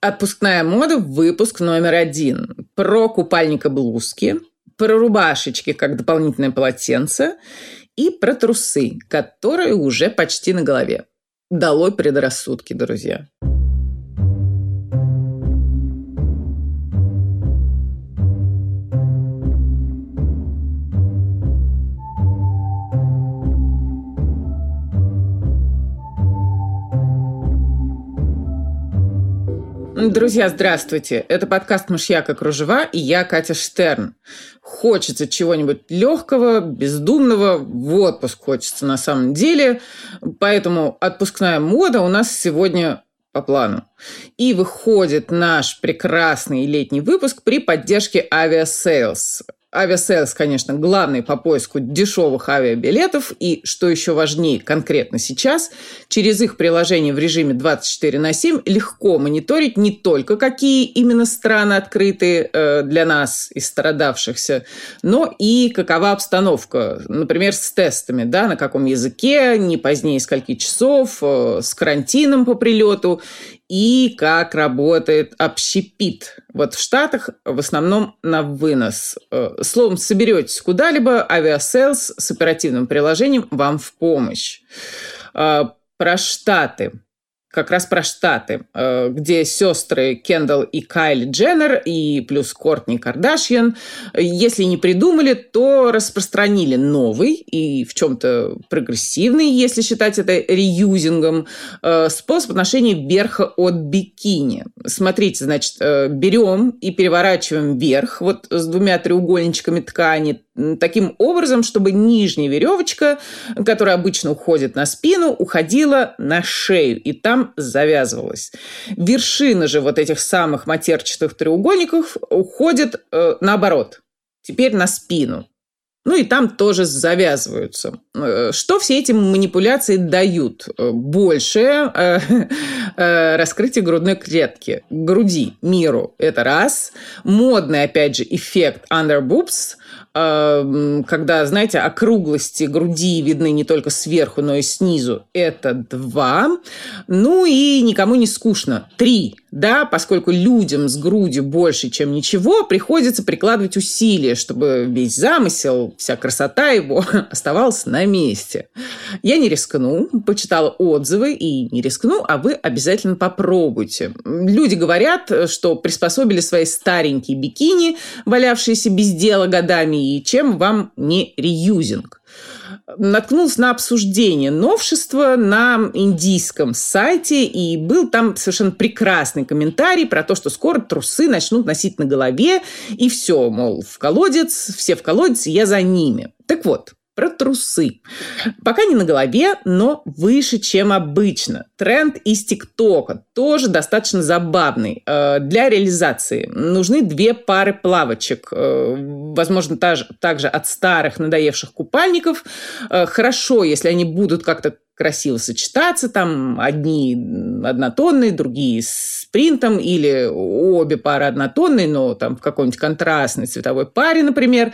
Отпускная мода, выпуск номер один. Про купальника-блузки, про рубашечки как дополнительное полотенце и про трусы, которые уже почти на голове. Долой предрассудки, друзья. Друзья, здравствуйте. Это подкаст «Мышьяк и кружева» и я, Катя Штерн. Хочется чего-нибудь легкого, бездумного, в отпуск хочется на самом деле. Поэтому отпускная мода у нас сегодня по плану. И выходит наш прекрасный летний выпуск при поддержке Aviasales. Aviasales, конечно, главный по поиску дешевых авиабилетов. И, что еще важнее конкретно сейчас, через их приложение в режиме 24 на 7 легко мониторить не только какие именно страны открыты э, для нас, исстрадавшихся, но и какова обстановка. Например, с тестами, да, на каком языке, не позднее скольки часов, э, с карантином по прилету и как работает общепит. Вот в Штатах в основном на вынос. Э, словом, соберетесь куда-либо, Aviasales с оперативным приложением вам в помощь. Э, про Штаты как раз про Штаты, э, где сестры Кендалл и Кайли Дженнер и плюс Кортни Кардашьян, если не придумали, то распространили новый и в чем-то прогрессивный, если считать это реюзингом, э, способ ношения верха от бикини. Смотрите, значит, э, берем и переворачиваем вверх вот с двумя треугольничками ткани, таким образом, чтобы нижняя веревочка, которая обычно уходит на спину, уходила на шею и там завязывалась. Вершина же вот этих самых матерчатых треугольников уходит э, наоборот, теперь на спину. Ну и там тоже завязываются. Э, что все эти манипуляции дают? Э, большее э, э, раскрытие грудной клетки, груди, миру. Это раз. Модный, опять же, эффект under boobs – Эм, когда, знаете, округлости груди видны не только сверху, но и снизу, это два. Ну и никому не скучно. Три. Да, поскольку людям с грудью больше, чем ничего, приходится прикладывать усилия, чтобы весь замысел, вся красота его оставалась на месте. Я не рискну, почитала отзывы и не рискну, а вы обязательно попробуйте. Люди говорят, что приспособили свои старенькие бикини, валявшиеся без дела годами, и чем вам не реюзинг. Наткнулся на обсуждение новшества на индийском сайте, и был там совершенно прекрасный комментарий про то, что скоро трусы начнут носить на голове, и все, мол, в колодец, все в колодец, я за ними. Так вот, про трусы. Пока не на голове, но выше, чем обычно. Тренд из ТикТока тоже достаточно забавный. Э, для реализации нужны две пары плавочек. Э, возможно, также от старых надоевших купальников. Э, хорошо, если они будут как-то красиво сочетаться, там одни однотонные, другие с принтом, или обе пары однотонные, но там в какой-нибудь контрастной цветовой паре, например.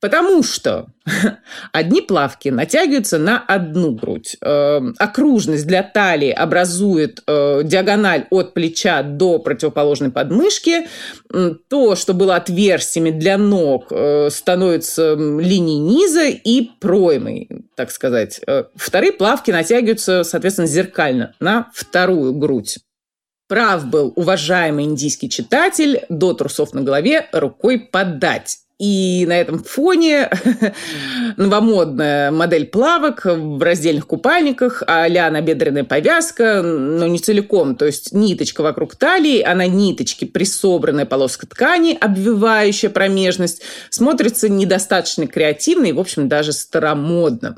Потому что одни плавки натягиваются на одну грудь. Э, окружность для талии образует э, диагональ от плеча до противоположной подмышки. То, что было отверстиями для ног, э, становится линией низа и проймой, так сказать. Э, вторые плавки натягиваются, соответственно, зеркально на вторую грудь. Прав был уважаемый индийский читатель, до трусов на голове рукой подать. И на этом фоне новомодная модель плавок в раздельных купальниках, а-ля набедренная повязка, но не целиком, то есть ниточка вокруг талии, а на ниточке присобранная полоска ткани, обвивающая промежность, смотрится недостаточно креативно и, в общем, даже старомодно.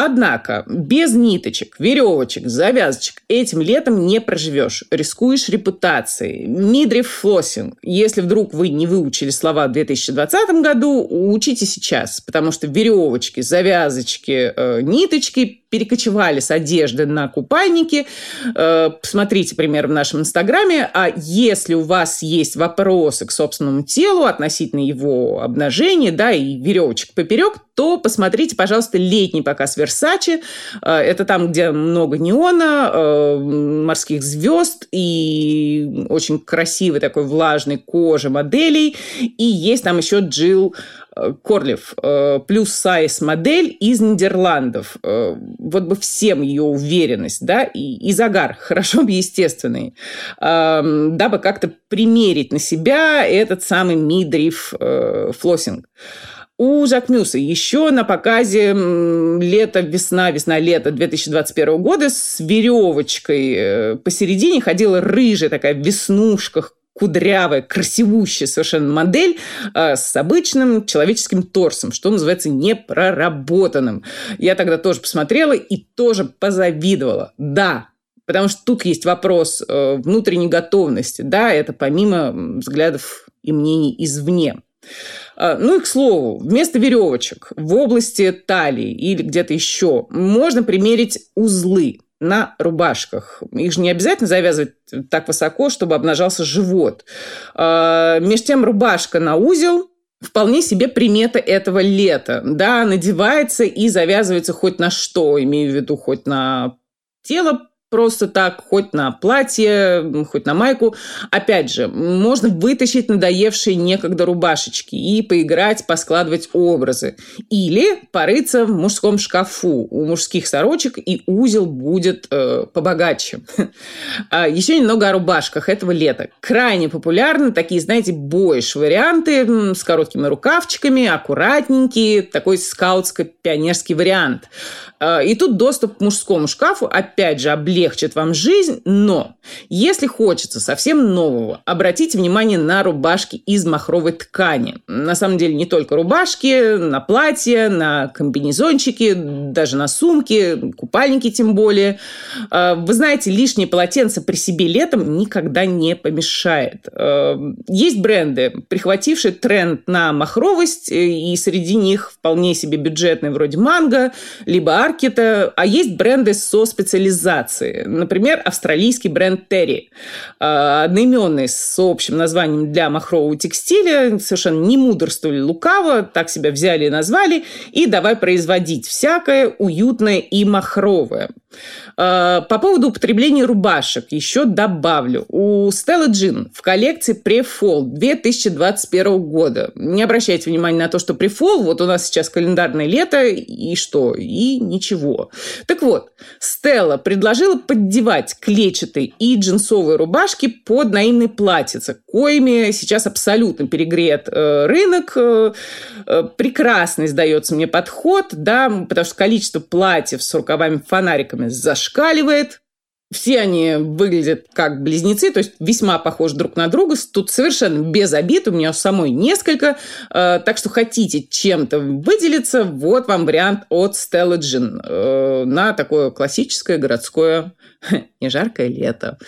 Однако без ниточек, веревочек, завязочек этим летом не проживешь. Рискуешь репутацией. Мидрив флоссинг. Если вдруг вы не выучили слова в 2020 году, учите сейчас, потому что веревочки, завязочки, э, ниточки перекочевали с одежды на купальники. Э, посмотрите пример в нашем инстаграме. А если у вас есть вопросы к собственному телу относительно его обнажения, да, и веревочек поперек, то посмотрите, пожалуйста, летний показ Версачи. Это там, где много неона, морских звезд и очень красивый такой влажный кожи моделей. И есть там еще Джилл Корлев, э, плюс сайз модель из Нидерландов. Э, вот бы всем ее уверенность, да, и, и загар, хорошо бы естественный, эм, дабы как-то примерить на себя этот самый мидриф э, флоссинг. У Жак Мюса еще на показе лето-весна, весна-лето 2021 года с веревочкой посередине ходила рыжая такая в веснушках кудрявая, красивущая совершенно модель э, с обычным человеческим торсом, что называется непроработанным. Я тогда тоже посмотрела и тоже позавидовала. Да, потому что тут есть вопрос э, внутренней готовности. Да, это помимо взглядов и мнений извне. А, ну и к слову, вместо веревочек в области талии или где-то еще можно примерить узлы на рубашках. Их же не обязательно завязывать так высоко, чтобы обнажался живот. А, между тем рубашка на узел вполне себе примета этого лета. Да, надевается и завязывается хоть на что, имею в виду хоть на тело просто так, хоть на платье, хоть на майку. Опять же, можно вытащить надоевшие некогда рубашечки и поиграть, поскладывать образы. Или порыться в мужском шкафу. У мужских сорочек и узел будет э, побогаче. А еще немного о рубашках этого лета. Крайне популярны такие, знаете, бойш-варианты с короткими рукавчиками, аккуратненькие, такой скаутско-пионерский вариант. А, и тут доступ к мужскому шкафу, опять же, облегчен облегчит вам жизнь, но если хочется совсем нового, обратите внимание на рубашки из махровой ткани. На самом деле не только рубашки, на платья, на комбинезончики, даже на сумки, купальники тем более. А, вы знаете, лишнее полотенце при себе летом никогда не помешает. А, есть бренды, прихватившие тренд на махровость, и среди них вполне себе бюджетные вроде Манго, либо Аркета, а есть бренды со специализацией инновации. Например, австралийский бренд Терри, а, одноименный с общим названием для махрового текстиля, совершенно не мудрствовали лукаво, так себя взяли и назвали, и давай производить всякое уютное и махровое. А, по поводу употребления рубашек еще добавлю. У Stella Jean в коллекции Pre-Fall 2021 года. Не обращайте внимания на то, что Pre-Fall, вот у нас сейчас календарное лето, и что? И ничего. Так вот, Stella предложила поддевать клетчатые и джинсовые рубашки под наивные платьица, коими сейчас абсолютно перегрет э, рынок. Э, э, прекрасный, сдается мне, подход, да, потому что количество платьев с рукавами-фонариками зашкаливает, все они выглядят как близнецы, то есть весьма похожи друг на друга. Тут совершенно без обид, у меня самой несколько. Э, так что хотите чем-то выделиться, вот вам вариант от Stella Jean э, на такое классическое городское не жаркое лето.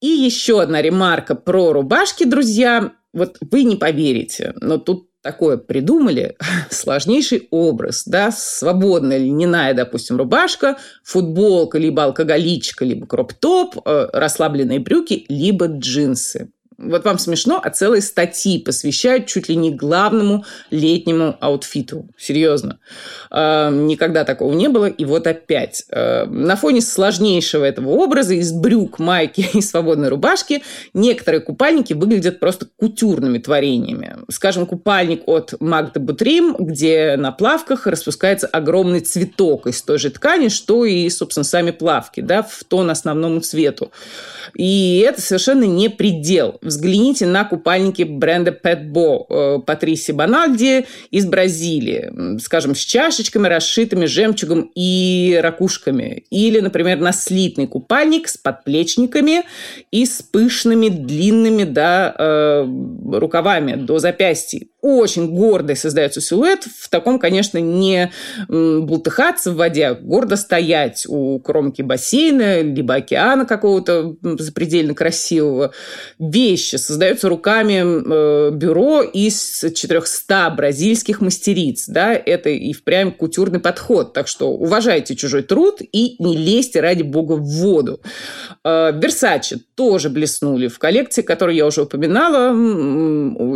И еще одна ремарка про рубашки, друзья. Вот вы не поверите, но тут такое придумали, сложнейший образ, да, свободная льняная, допустим, рубашка, футболка, либо алкоголичка, либо кроп-топ, э, расслабленные брюки, либо джинсы. Вот вам смешно, а целые статьи посвящают чуть ли не главному летнему аутфиту. Серьезно. Э, никогда такого не было, и вот опять. Э, на фоне сложнейшего этого образа из брюк, майки и свободной рубашки некоторые купальники выглядят просто кутюрными творениями. Скажем, купальник от Магда Бутрим, где на плавках распускается огромный цветок из той же ткани, что и, собственно, сами плавки, да, в тон основному цвету. И это совершенно не предел взгляните на купальники бренда Petbo э, Патриси Банальди из Бразилии, скажем, с чашечками, расшитыми жемчугом и ракушками. Или, например, на слитный купальник с подплечниками и с пышными длинными да, э, рукавами до запястья очень гордый создается силуэт. В таком, конечно, не бултыхаться в воде, а гордо стоять у кромки бассейна, либо океана какого-то запредельно красивого. Вещь вещи создается руками э, бюро из 400 бразильских мастериц. Да? Это и впрямь культурный подход. Так что уважайте чужой труд и не лезьте, ради бога, в воду. Версачи тоже блеснули в коллекции, которую я уже упоминала.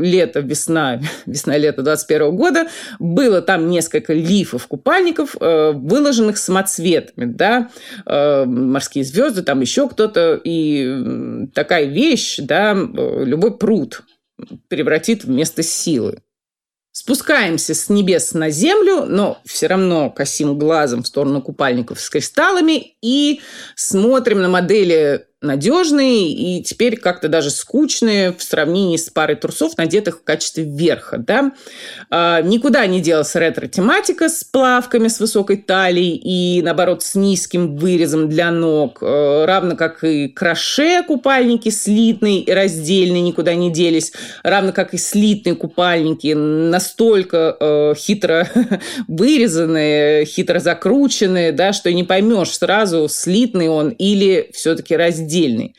Лето, весна, весна-лето 21 года. Было там несколько лифов купальников, э, выложенных самоцветами. Да? Морские звезды, там еще кто-то. И такая вещь, да, любой пруд превратит в место силы. Спускаемся с небес на землю, но все равно косим глазом в сторону купальников с кристаллами и смотрим на модели надежные и теперь как-то даже скучные в сравнении с парой трусов, надетых в качестве верха. Да? А, никуда не делась ретро-тематика с плавками с высокой талией и, наоборот, с низким вырезом для ног, а, равно как и кроше купальники слитные и раздельные никуда не делись, равно как и слитные купальники настолько а, хитро вырезанные, хитро закрученные, да, что не поймешь сразу, слитный он или все-таки раздельный отдельный.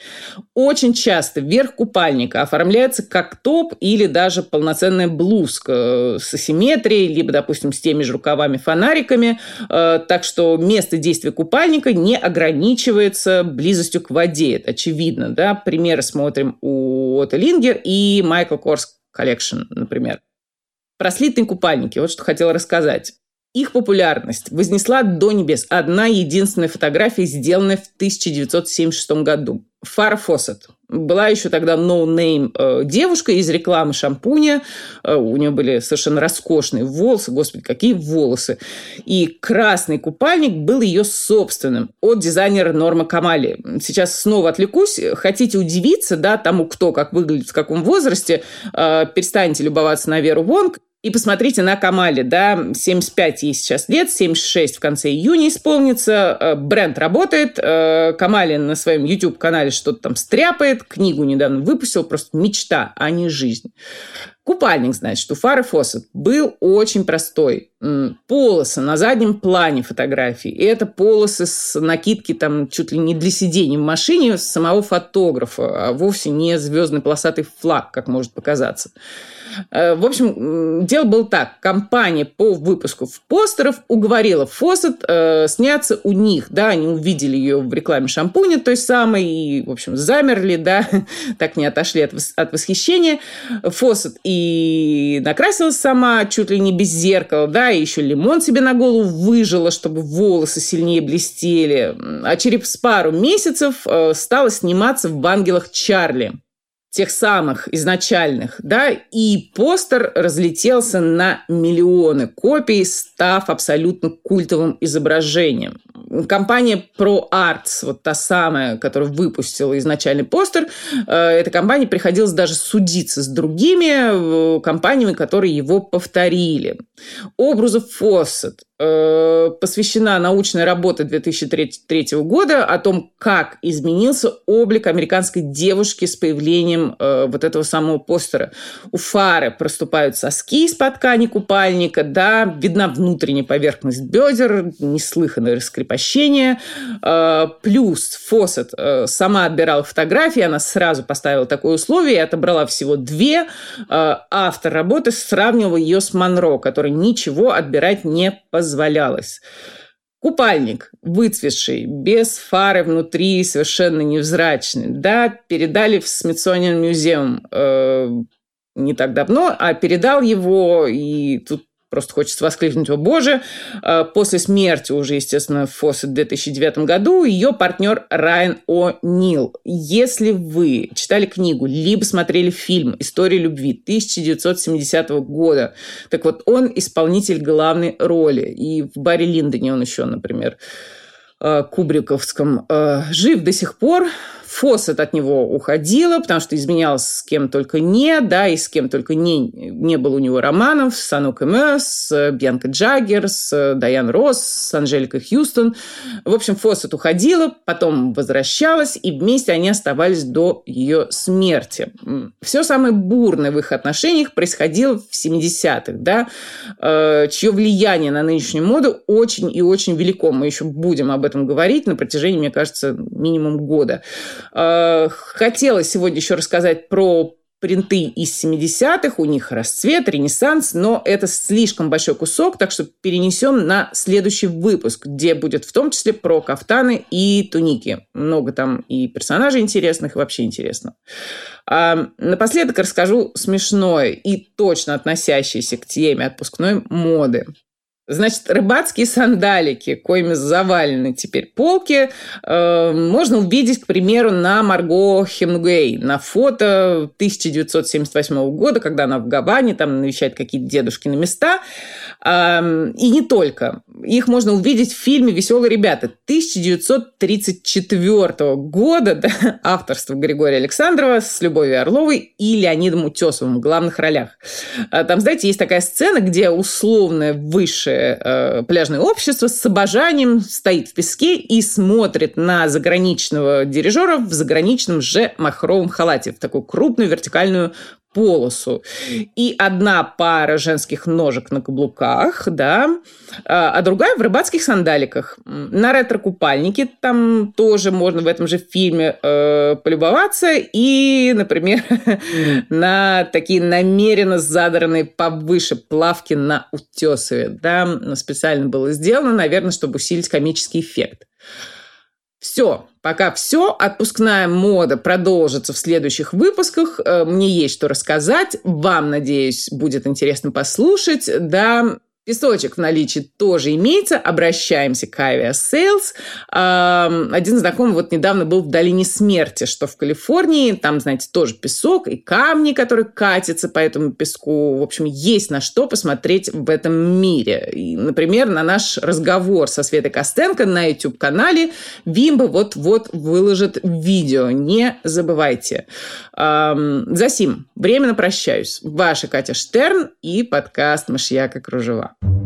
Очень часто верх купальника оформляется как топ или даже полноценная блузка э, с асимметрией, либо, допустим, с теми же рукавами-фонариками. Э, так что место действия купальника не ограничивается близостью к воде. Это очевидно. Да? Примеры смотрим у Отто Лингер и Майкл Корс Collection, например. Про слитные купальники. Вот что хотела рассказать. Их популярность вознесла до небес одна единственная фотография, сделанная в 1976 году. Фара Фоссет. Была еще тогда no-name э, девушка из рекламы шампуня. Э, у нее были совершенно роскошные волосы. Господи, какие волосы. И красный купальник был ее собственным от дизайнера Норма Камали. Сейчас снова отвлекусь. Хотите удивиться, да, тому, кто как выглядит, в каком возрасте, э, перестаньте любоваться на Веру Вонг и посмотрите на Камали, да, 75 ей сейчас лет, 76 в конце июня исполнится, э, бренд работает, э, Камали на своем YouTube-канале что-то там стряпает, книгу недавно выпустил, просто мечта, а не жизнь. Купальник, значит, у Фары Фоссет был очень простой. Полосы на заднем плане фотографии. И это полосы с накидки там чуть ли не для сидения в машине самого фотографа, а вовсе не звездный полосатый флаг, как может показаться. Э, в общем, дело было так. Компания по выпуску постеров уговорила Фоссет э, сняться у них. Да, они увидели ее в рекламе шампуня той самой и, в общем, замерли, да, так не отошли от, от восхищения. Фоссет и накрасилась сама чуть ли не без зеркала, да, и еще лимон себе на голову выжила, чтобы волосы сильнее блестели. А через пару месяцев э, стала сниматься в «Ангелах Чарли» тех самых изначальных, да, и постер разлетелся на миллионы копий, став абсолютно культовым изображением. Компания Pro Arts, вот та самая, которая выпустила изначальный постер, э, эта компания приходилось даже судиться с другими э, компаниями, которые его повторили. Образу Фоссет Э, посвящена научная работа 2003 года о том, как изменился облик американской девушки с появлением э, вот этого самого постера. У Фары проступают соски из-под ткани купальника, да, видна внутренняя поверхность бедер, неслыханное раскрепощение. Э, плюс Фоссет э, сама отбирала фотографии, она сразу поставила такое условие и отобрала всего две. Э, автор работы сравнивал ее с Монро, который ничего отбирать не позволял позволялось. Купальник выцветший, без фары внутри, совершенно невзрачный. Да, передали в Смитсониан музеум э, не так давно, а передал его, и тут Просто хочется воскликнуть, о боже. А, после смерти уже, естественно, Фоссет в 2009 году ее партнер Райан О'Нил. Если вы читали книгу, либо смотрели фильм «История любви» 1970 года, так вот, он исполнитель главной роли. И в Барри Линдоне он еще, например, а, кубриковском, а, жив до сих пор. Фоссет от него уходила, потому что изменялась с кем только не, да, и с кем только не, не было у него романов, с Анук Эмэ, с Бьянкой Джаггер, с Дайан Росс, с Анжеликой Хьюстон. В общем, Фоссет уходила, потом возвращалась, и вместе они оставались до ее смерти. Все самое бурное в их отношениях происходило в 70-х, да, э, чье влияние на нынешнюю моду очень и очень велико. Мы еще будем об этом говорить на протяжении, мне кажется, минимум года. Э, хотела сегодня еще рассказать про принты из 70-х, у них расцвет, ренессанс, но это слишком большой кусок, так что перенесем на следующий выпуск, где будет в том числе про кафтаны и туники. Много там и персонажей интересных, и вообще интересно. А напоследок расскажу смешное и точно относящееся к теме отпускной моды. Значит, рыбацкие сандалики, коими завалены теперь полки, э, можно увидеть, к примеру, на Марго Хемнгуэй на фото 1978 года, когда она в Гаване, там навещает какие-то дедушкины места. И не только. Их можно увидеть в фильме «Веселые ребята» 1934 года, да, авторство Григория Александрова с Любовью Орловой и Леонидом Утесовым в главных ролях. Э, там, знаете, есть такая сцена, где условная высшая э, пляжное общество с обожанием стоит в песке и смотрит на заграничного дирижера в заграничном же махровом халате, в такую крупную вертикальную полосу. И одна пара женских ножек на каблуках, да, а, а другая в рыбацких сандаликах. На ретро-купальнике там тоже можно в этом же фильме э, полюбоваться. И, например, на такие намеренно задранные повыше плавки на утесове. Да, специально было сделано, наверное, чтобы усилить комический эффект. Все, пока все. Отпускная мода продолжится в следующих выпусках. Э, мне есть что рассказать. Вам, надеюсь, будет интересно послушать. Да, Песочек в наличии тоже имеется. Обращаемся к Aviasales. Один знакомый вот недавно был в Долине Смерти, что в Калифорнии. Там, знаете, тоже песок и камни, которые катятся по этому песку. В общем, есть на что посмотреть в этом мире. И, например, на наш разговор со Светой Костенко на YouTube-канале Вимба вот-вот выложит видео. Не забывайте. Засим, временно прощаюсь. Ваша Катя Штерн и подкаст «Машьяка кружева». Bye.